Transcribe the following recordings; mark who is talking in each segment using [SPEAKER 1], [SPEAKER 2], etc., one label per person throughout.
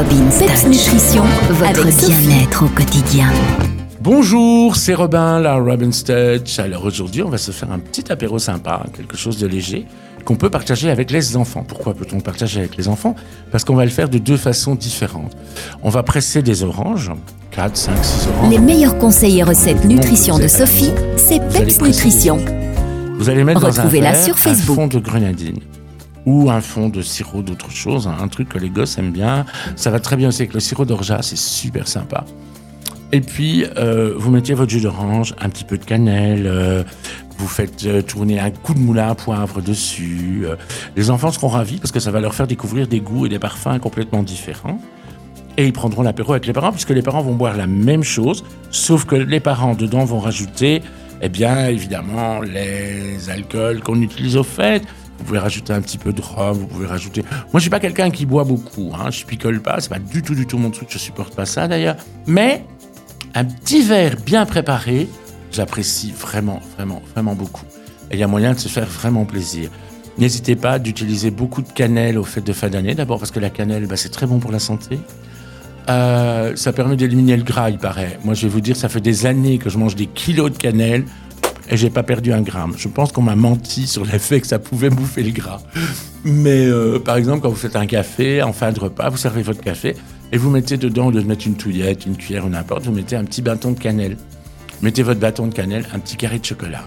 [SPEAKER 1] Robin Peps Nutrition, votre bien-être au quotidien.
[SPEAKER 2] Bonjour, c'est Robin, la Robin Touch. Alors aujourd'hui, on va se faire un petit apéro sympa, quelque chose de léger, qu'on peut partager avec les enfants. Pourquoi peut-on partager avec les enfants? Parce qu'on va le faire de deux façons différentes. On va presser des oranges, 4, 5, 6 oranges.
[SPEAKER 1] Les meilleurs conseils et recettes nutrition de Sophie, c'est Peps Nutrition.
[SPEAKER 2] Vous allez mettre dans un verre
[SPEAKER 1] sur Facebook.
[SPEAKER 2] un fond de grenadine ou un fond de sirop d'autre chose, hein, un truc que les gosses aiment bien. Ça va très bien aussi avec le sirop d'orgeat, c'est super sympa. Et puis, euh, vous mettez votre jus d'orange, un petit peu de cannelle, euh, vous faites euh, tourner un coup de moulin à poivre dessus. les enfants seront ravis parce que ça va leur faire découvrir des goûts et des parfums complètement différents. Et ils prendront l'apéro avec les parents puisque les parents vont boire la même chose, sauf que les parents dedans vont rajouter, eh bien, évidemment, les alcools qu'on utilise au fait. Vous pouvez rajouter un petit peu de rhum, vous pouvez rajouter. Moi, je suis pas quelqu'un qui boit beaucoup, hein. Je picole pas, c'est pas du tout, du tout mon truc. Je supporte pas ça d'ailleurs. Mais un petit verre bien préparé, j'apprécie vraiment, vraiment, vraiment beaucoup. Et il y a moyen de se faire vraiment plaisir. N'hésitez pas d'utiliser beaucoup de cannelle aux fêtes de fin d'année. D'abord parce que la cannelle, bah, c'est très bon pour la santé. Euh, ça permet d'éliminer le gras, il paraît. Moi, je vais vous dire, ça fait des années que je mange des kilos de cannelle et j'ai pas perdu un gramme. Je pense qu'on m'a menti sur l'effet que ça pouvait bouffer le gras. Mais euh, par exemple, quand vous faites un café en fin de repas, vous servez votre café et vous mettez dedans, au lieu de mettre une touillette, une cuillère ou n'importe, vous mettez un petit bâton de cannelle. Mettez votre bâton de cannelle, un petit carré de chocolat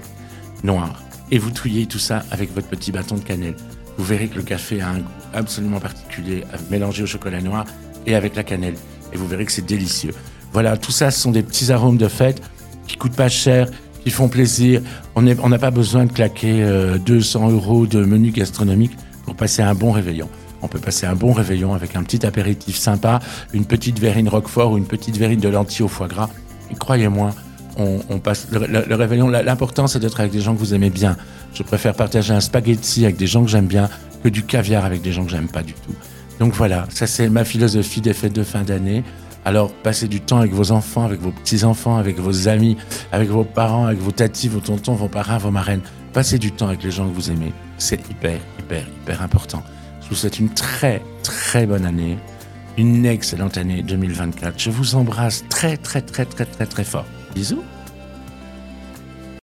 [SPEAKER 2] noir et vous touillez tout ça avec votre petit bâton de cannelle. Vous verrez que le café a un goût absolument particulier mélangé au chocolat noir et avec la cannelle. Et vous verrez que c'est délicieux. Voilà, tout ça, ce sont des petits arômes de fête qui coûtent pas cher, font plaisir. On n'a pas besoin de claquer euh, 200 euros de menu gastronomique pour passer un bon réveillon. On peut passer un bon réveillon avec un petit apéritif sympa, une petite verrine roquefort ou une petite verrine de lentilles au foie gras. Et croyez-moi, on, passe le, réveillon. L'important, c'est d'être avec des gens que vous aimez bien. Je préfère partager un spaghetti avec des gens que j'aime bien que du caviar avec des gens que j'aime pas du tout. Donc voilà, ça c'est ma philosophie des fêtes de fin d'année. Alors passez du temps avec vos enfants, avec vos petits-enfants, avec vos amis, avec vos parents, avec vos tatis, vos tontons, vos parrains, vos marraines. Passez du temps avec les gens que vous aimez. C'est hyper, hyper, hyper important. Je vous souhaite une très, très bonne année. Une excellente année 2024. Je vous embrasse très, très, très, très, très, très fort. Bisous.